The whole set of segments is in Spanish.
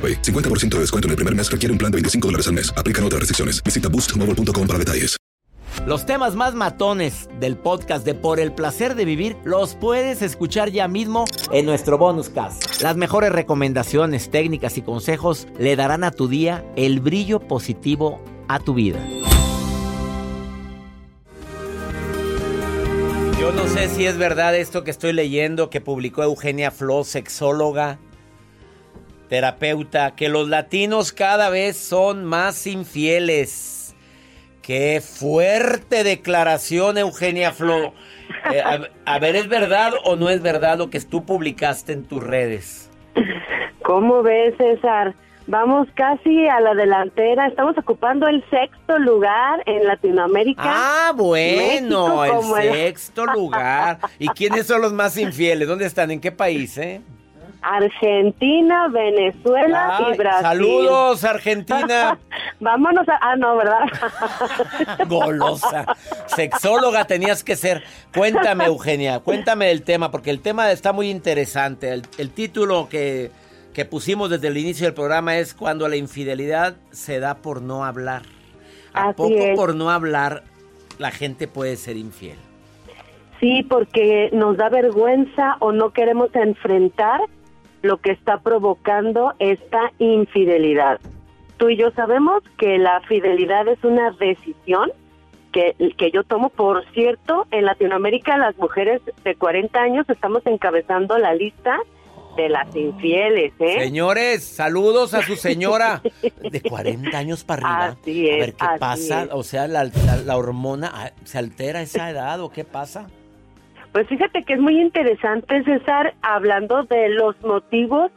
AroPay. 50% de descuento en el primer mes requiere un plan de 25 dólares al mes. Aplican otras restricciones. Visita boostmobile.com para detalles. Los temas más matones del podcast de Por el placer de vivir los puedes escuchar ya mismo en nuestro bonus cast. Las mejores recomendaciones, técnicas y consejos le darán a tu día el brillo positivo a tu vida. Yo no sé si es verdad esto que estoy leyendo que publicó Eugenia Flo, sexóloga terapeuta, que los latinos cada vez son más infieles. Qué fuerte declaración, Eugenia Flo. Eh, a, ver, ¿es verdad o no es verdad lo que tú publicaste en tus redes? ¿Cómo ves, César? Vamos casi a la delantera. Estamos ocupando el sexto lugar en Latinoamérica. Ah, bueno, el sexto lugar. ¿Y quiénes son los más infieles? ¿Dónde están? ¿En qué país, eh? Argentina, Venezuela y Brasil. Saludos, Argentina. Vámonos a... Ah, no, ¿verdad? Golosa. Sexóloga tenías que ser. Cuéntame, Eugenia, cuéntame del tema, porque el tema está muy interesante. El, título que, que pusimos desde el inicio del programa es Cuando la infidelidad se da por no hablar. ¿A poco por no hablar la gente puede ser infiel? Sí, porque nos da vergüenza o no queremos enfrentar lo que está provocando esta infidelidad. Tú y yo sabemos que la fidelidad es una decisión que, que yo tomo. Por cierto, en Latinoamérica las mujeres de 40 años estamos encabezando la lista de las infieles, ¿eh? Señores, saludos a su señora de 40 años para arriba. Así es, a ver qué pasa, o sea, la, la hormona ah, se altera a esa edad o qué pasa. Pues fíjate que es muy interesante, César, hablando de los motivos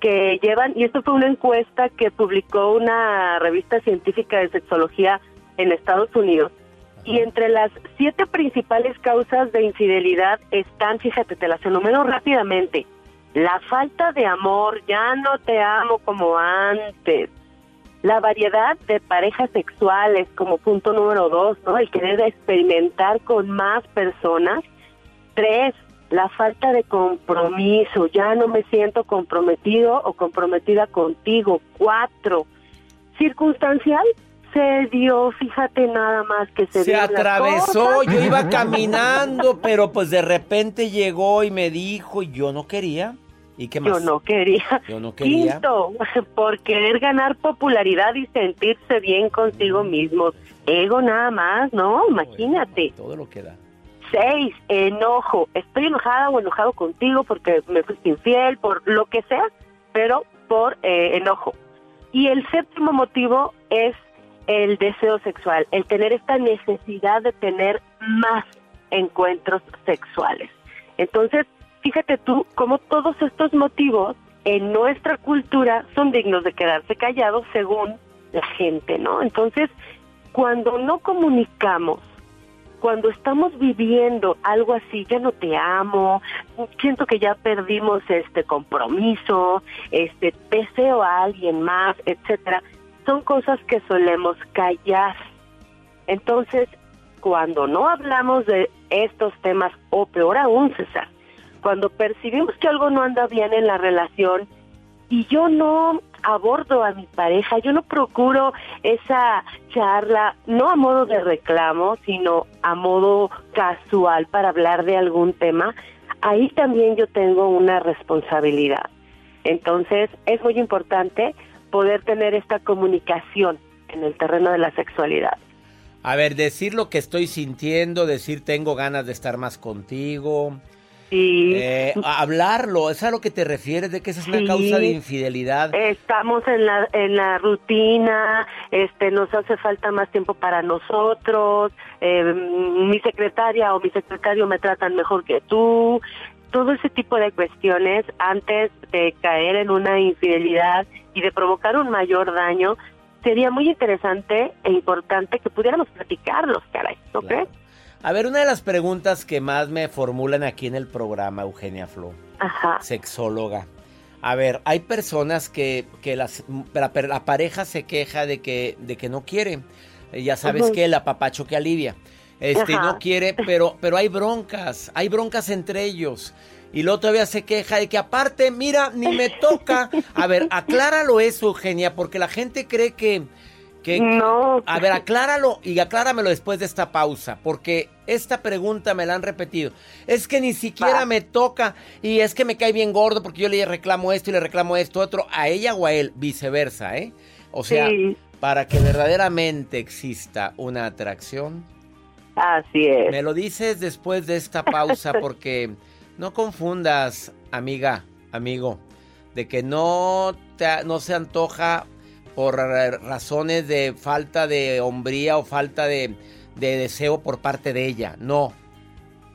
que llevan, y esto fue una encuesta que publicó una revista científica de sexología en Estados Unidos. Y entre las siete principales causas de infidelidad están, fíjate, te las enumero rápidamente. La falta de amor, ya no te amo como antes. La variedad de parejas sexuales como punto número dos, ¿no? El querer experimentar con más personas. Tres, la falta de compromiso, ya no me siento comprometido o comprometida contigo. Cuatro, circunstancial, se dio, fíjate nada más que se, se atravesó, yo iba caminando, pero pues de repente llegó y me dijo, y yo no quería. ¿Y qué más? Yo no quería. Yo no quería. Quinto, por querer ganar popularidad y sentirse bien consigo mismo. Ego nada más, ¿no? Imagínate. todo lo que da. Seis, enojo. Estoy enojada o enojado contigo porque me fuiste infiel, por lo que sea, pero por eh, enojo. Y el séptimo motivo es el deseo sexual, el tener esta necesidad de tener más encuentros sexuales. Entonces, fíjate tú cómo todos estos motivos en nuestra cultura son dignos de quedarse callados según la gente, ¿no? Entonces, cuando no comunicamos cuando estamos viviendo algo así, ya no te amo, siento que ya perdimos este compromiso, este deseo a alguien más, etcétera, son cosas que solemos callar. Entonces, cuando no hablamos de estos temas, o peor aún, César, cuando percibimos que algo no anda bien en la relación y yo no abordo a mi pareja, yo no procuro esa charla, no a modo de reclamo, sino a modo casual para hablar de algún tema, ahí también yo tengo una responsabilidad. Entonces, es muy importante poder tener esta comunicación en el terreno de la sexualidad. A ver, decir lo que estoy sintiendo, decir tengo ganas de estar más contigo. Sí. Eh, hablarlo, ¿es a lo que te refieres de que esa es una causa de infidelidad? Estamos en la, en la rutina, este, nos hace falta más tiempo para nosotros, eh, mi secretaria o mi secretario me tratan mejor que tú, todo ese tipo de cuestiones antes de caer en una infidelidad y de provocar un mayor daño, sería muy interesante e importante que pudiéramos platicarlos, caray, ¿no crees? A ver, una de las preguntas que más me formulan aquí en el programa, Eugenia Flo, Ajá. sexóloga. A ver, hay personas que, que las, la, la, pareja se queja de que, de que no quiere. Ya sabes que el apapacho que alivia. Este, no quiere, pero, pero hay broncas, hay broncas entre ellos. Y luego todavía se queja de que aparte, mira, ni me toca. A ver, acláralo eso, Eugenia, porque la gente cree que, que... No. A ver, acláralo y acláramelo después de esta pausa, porque esta pregunta me la han repetido. Es que ni siquiera me toca y es que me cae bien gordo porque yo le reclamo esto y le reclamo esto otro a ella o a él, viceversa, ¿eh? O sea, Sí. para que verdaderamente exista una atracción, Así es. me lo dices después de esta pausa porque no confundas, amiga, amigo, de que no, te, no se antoja por razones de falta de hombría o falta de, de deseo por parte de ella. No.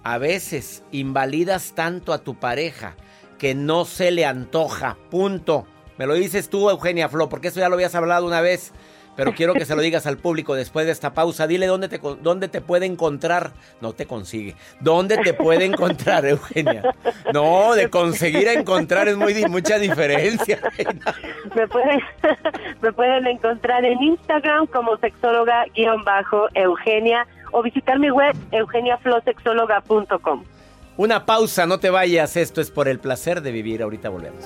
A veces invalidas tanto a tu pareja que no se le antoja. Punto. Me lo dices tú, Eugenia Flo, porque eso ya lo habías hablado una vez. Pero quiero que se lo digas al público después de esta pausa. Dile dónde te, dónde te puede encontrar. No te consigue. ¿Dónde te puede encontrar, Eugenia? No, de conseguir a encontrar es muy mucha diferencia. Me pueden, me pueden encontrar en Instagram como sexóloga-eugenia o visitar mi web eugeniaflosexóloga.com. Una pausa, no te vayas. Esto es por el placer de vivir. Ahorita volvemos.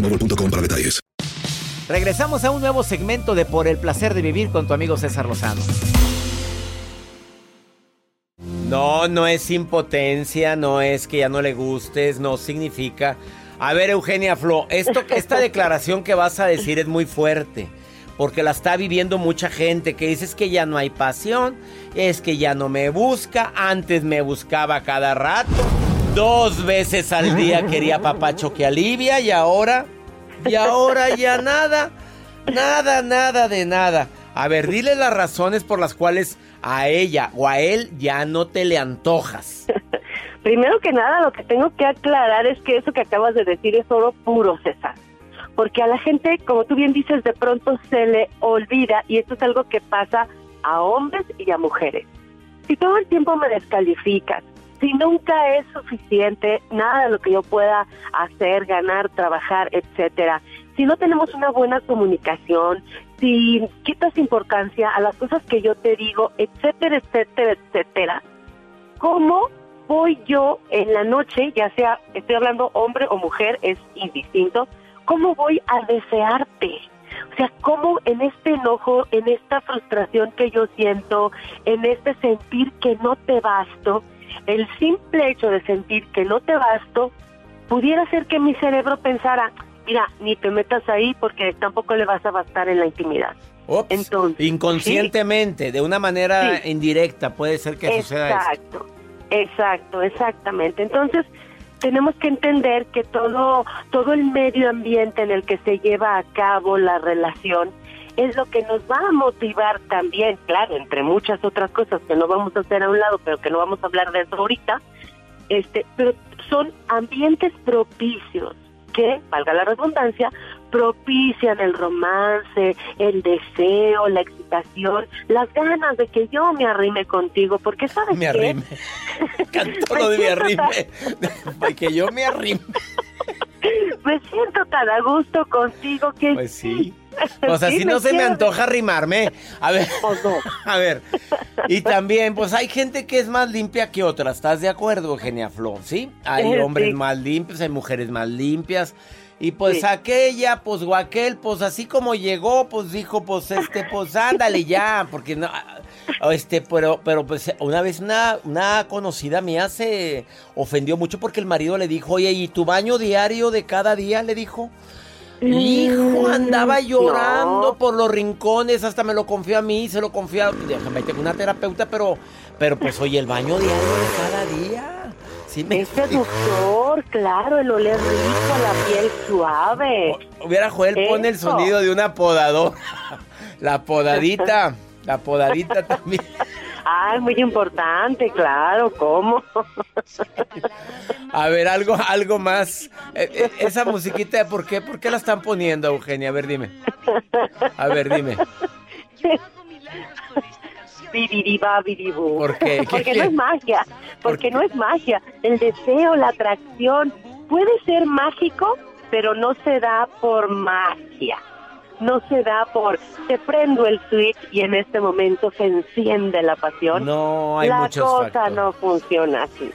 boostmobile.com para detalles. Regresamos a un nuevo segmento de Por el placer de vivir con tu amigo César Lozano. No, no es impotencia, no es que ya no le gustes, no significa. A ver, Eugenia Flo, esto, esta declaración que vas a decir es muy fuerte, porque la está viviendo mucha gente que dice es que ya no hay pasión, es que ya no me busca, antes me buscaba cada rato, dos veces al día quería papacho que alivia y ahora, y ahora ya nada, nada, nada de nada. A ver, dile las razones por las cuales a ella o a él ya no te le antojas. Primero que nada, lo que tengo que aclarar es que eso que acabas de decir es oro puro, César. Porque a la gente, como tú bien dices, de pronto se le olvida y esto es algo que pasa a hombres y a mujeres. Si todo el tiempo me descalificas, si nunca es suficiente nada de lo que yo pueda hacer, ganar, trabajar, etcétera, si no tenemos una buena comunicación, si quitas importancia a las cosas que yo te digo, etcétera, etcétera, etcétera, ¿cómo voy yo en la noche, ya sea, estoy hablando hombre o mujer, es indistinto, cómo voy a desearte? O sea, cómo en este enojo, en esta frustración que yo siento, en este sentir que no te basto, el simple hecho de sentir que no te basto, pudiera ser que mi cerebro pensara, mira, ni te metas ahí porque tampoco le vas a bastar en la intimidad. Ops, Entonces, inconscientemente, ¿sí? de una manera Sí. indirecta, puede ser que suceda esto. Exacto, exacto, exactamente. Entonces, tenemos que entender que todo, todo el medio ambiente en el que se lleva a cabo la relación es lo que nos va a motivar también, claro, entre muchas otras cosas que no vamos a hacer a un lado, pero que no vamos a hablar de eso ahorita, este, pero son ambientes propicios que, valga la redundancia, propician el romance, el deseo, la excitación, las ganas de que yo me arrime contigo, porque sabes me arrime. Cantó lo de me arrime, que yo me arrime. Me siento tan a gusto contigo que pues sí. Pues así no se me antoja arrimarme. A ver. Pues no. A ver. Y también, pues hay gente que es más limpia que otra. ¿Estás de acuerdo, Eugenia Flo? ¿Sí? Hay hombres más limpios, hay mujeres más limpias. Y pues aquella, pues o aquel, pues así como llegó, pues dijo, pues este, pues ándale ya, porque no, este, pero, pero pues una vez una, una conocida mía se ofendió mucho porque el marido le dijo, oye, ¿y tu baño diario de cada día? Le dijo. Hijo, andaba llorando por los rincones, hasta me lo confió a mí, se lo confió déjame, tengo una terapeuta, pero, pero pues oye, el baño diario de cada día. Sí me es seductor, claro, el oler rico, la piel suave. hubiera Joel, pone el sonido de una podadora. La podadita, la podadita también. Ah, es muy importante, claro, ¿cómo? A ver, algo, algo más. Eh, eh, esa musiquita, ¿por qué? ¿Por qué la están poniendo, Eugenia? A ver, dime. A ver, dime. ¿Por qué? Porque no es magia, porque no es magia. El deseo, la atracción puede ser mágico, pero no se da por magia. No se da por te prendo el switch y en este momento se enciende la pasión. No, hay La cosa no funciona así.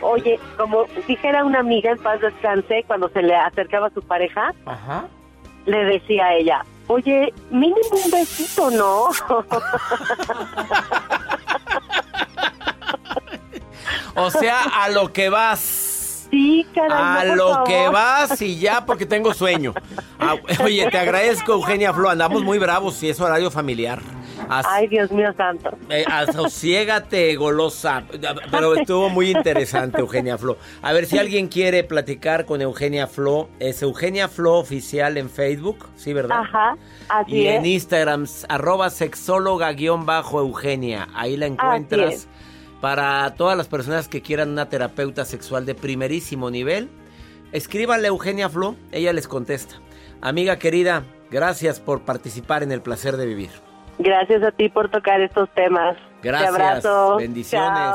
Oye, como dijera una amiga en paz descanse cuando se le acercaba a su pareja, le decía a ella, Oye, mínimo un besito, ¿no? o sea, a lo que vas. Sí, caramba, A lo que vas y ya porque tengo sueño. Ah, oye, te agradezco, Eugenia Flo. Andamos muy bravos y es horario familiar. Ay, Dios mío santo. Eh, asociégate, golosa. Pero estuvo muy interesante, Eugenia Flo. A ver, si alguien quiere platicar con Eugenia Flo, es Eugenia Flo Oficial en Facebook, ¿sí, verdad? Ajá, así Y en Instagram, arroba sexóloga-eugenia. Ahí la encuentras. Para todas las personas que quieran una terapeuta sexual de primerísimo nivel, escríbanle a Eugenia Flo, ella les contesta. Amiga querida, gracias por participar en el placer de vivir. Gracias a ti por tocar estos temas. Gracias. Te abrazo. Bendiciones.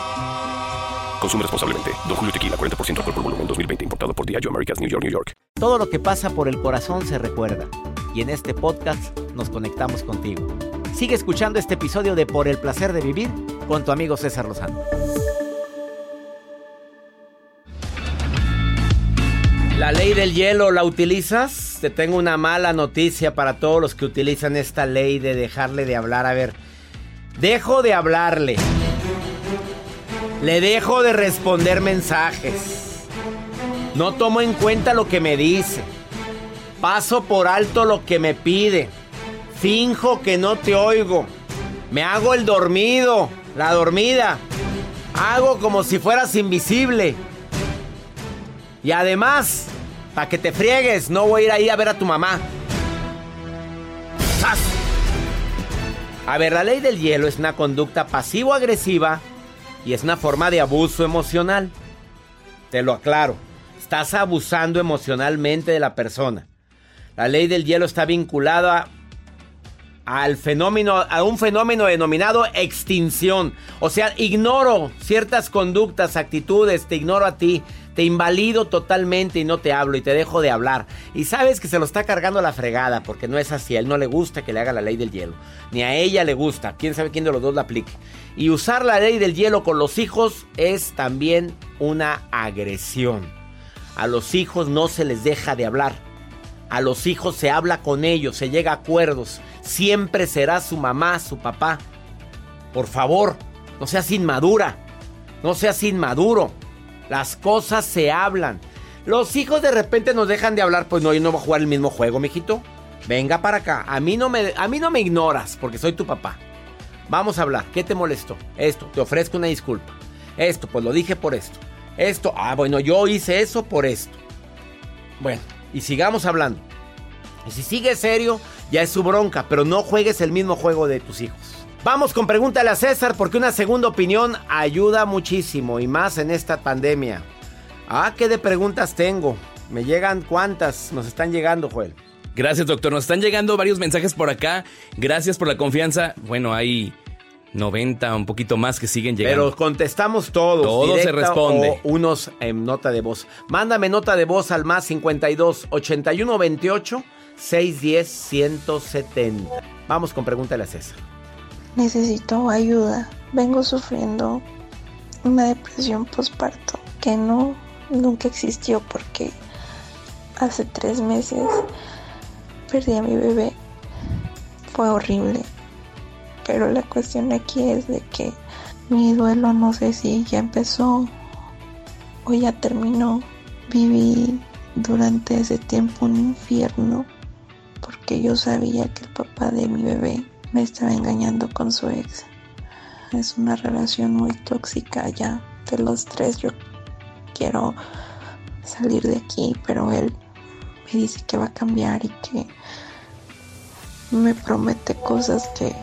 Consume responsablemente. Don Julio Tequila, 40% alcohol por volumen, 2020. Importado por Diageo Americas, New York, New York. Todo lo que pasa por el corazón se recuerda. Y en este podcast nos conectamos contigo. Sigue escuchando este episodio de Por el Placer de Vivir con tu amigo César Lozano. La ley del hielo, ¿la utilizas? Te tengo una mala noticia para todos los que utilizan esta ley de dejarle de hablar. A ver, dejo de hablarle. Le dejo de responder mensajes. No tomo en cuenta lo que me dice. Paso por alto lo que me pide. Finjo que no te oigo. Me hago el dormido, la dormida. Hago como si fueras invisible. Y además, para que te friegues, no voy a ir ahí a ver a tu mamá. A ver, la ley del hielo es una conducta pasivo-agresiva y es una forma de abuso emocional. Te lo aclaro. Estás abusando emocionalmente de la persona. La ley del hielo está vinculada al fenómeno, a un fenómeno denominado extinción. O sea, ignoro ciertas conductas, actitudes, te ignoro a ti, te invalido totalmente y no te hablo y te dejo de hablar. Y sabes que se lo está cargando la fregada porque no es así, a él no le gusta que le haga la ley del hielo, ni a ella le gusta, quién sabe quién de los dos la aplique. Y usar la ley del hielo con los hijos es también una agresión. A los hijos no se les deja de hablar. A los hijos se habla con ellos, se llega a acuerdos. Siempre será su mamá, su papá. Por favor, no seas inmadura. No seas inmaduro. Las cosas se hablan. Los hijos de repente nos dejan de hablar, pues no, yo no voy a jugar el mismo juego, mijito. Venga para acá. A mí no me, a mí no me ignoras porque soy tu papá. Vamos a hablar. ¿Qué te molestó? Esto, te ofrezco una disculpa. Esto, pues lo dije por esto. Esto, ah, bueno, yo hice eso por esto. Bueno, y sigamos hablando. Y si sigue serio, ya es su bronca, pero no juegues el mismo juego de tus hijos. Vamos con pregúntale a César porque una segunda opinión ayuda muchísimo y más en esta pandemia. Ah, ¿qué de preguntas tengo? Me llegan cuántas nos están llegando, Joel. Gracias, doctor. Nos están llegando varios mensajes por acá. Gracias por la confianza. Bueno, hay 90, un poquito más que siguen llegando. Pero contestamos todos. Todo se responde. O unos en nota de voz. Mándame nota de voz al más 52 81 28 610 170. Vamos con pregúntale a César. Necesito ayuda. Vengo sufriendo una depresión postparto que no nunca existió porque hace tres meses perdí a mi bebé. Fue horrible pero la cuestión aquí es de que mi duelo no sé si ya empezó o ya terminó. Viví durante ese tiempo un infierno porque yo sabía que el papá de mi bebé me estaba engañando con su ex. Es una relación muy tóxica ya de los tres. Yo quiero salir de aquí, pero él me dice que va a cambiar y que me promete cosas que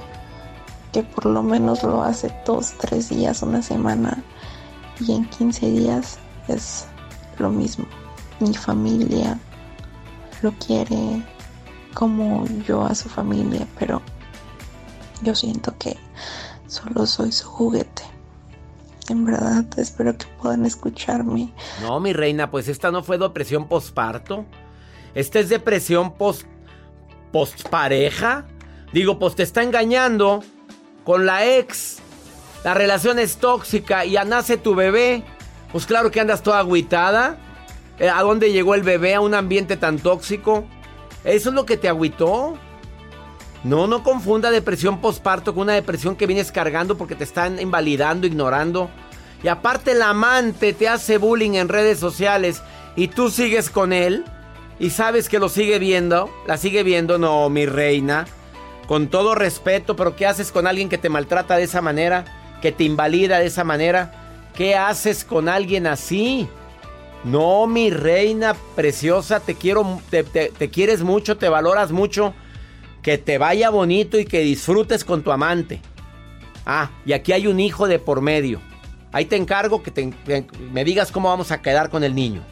que por lo menos lo hace dos, tres días, una semana y en 15 días es lo mismo. Mi familia lo quiere como yo a su familia, pero yo siento que solo soy su juguete. En verdad, espero que puedan escucharme. No, mi reina, pues esta no fue depresión postparto. Esta es depresión post postpareja. Digo, pues te está engañando con la ex, la relación es tóxica y ya nace tu bebé, pues claro que andas toda agüitada. Eh, ¿A dónde llegó el bebé? A un ambiente tan tóxico. ¿Eso es lo que te agüitó? No, no confunda depresión postparto con una depresión que vienes cargando porque te están invalidando, ignorando. Y aparte el amante te hace bullying en redes sociales y tú sigues con él y sabes que lo sigue viendo, la sigue viendo, no, mi reina con todo respeto, pero ¿qué haces con alguien que te maltrata de esa manera? Que te invalida de esa manera. ¿Qué haces con alguien así? No, mi reina preciosa, te quiero, te, quieres mucho, te valoras mucho. Que te vaya bonito y que disfrutes con tu amante. Ah, y aquí hay un hijo de por medio. Ahí te encargo que, que me digas cómo vamos a quedar con el niño.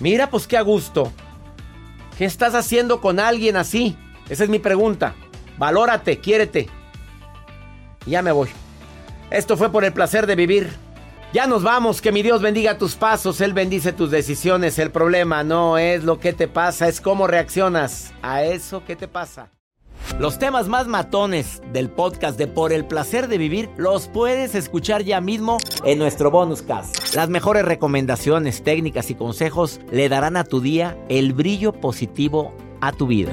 Mira, pues qué a gusto. ¿Qué estás haciendo con alguien así? Esa es mi pregunta. Valórate, quiérete. ya me voy. Esto fue por el placer de vivir. Ya nos vamos, que mi Dios bendiga tus pasos, Él bendice tus decisiones. El problema no es lo que te pasa, es cómo reaccionas a eso que te pasa. Los temas más matones del podcast de Por el placer de vivir los puedes escuchar ya mismo en nuestro bonus cast. Las mejores recomendaciones, técnicas y consejos le darán a tu día el brillo positivo a tu vida.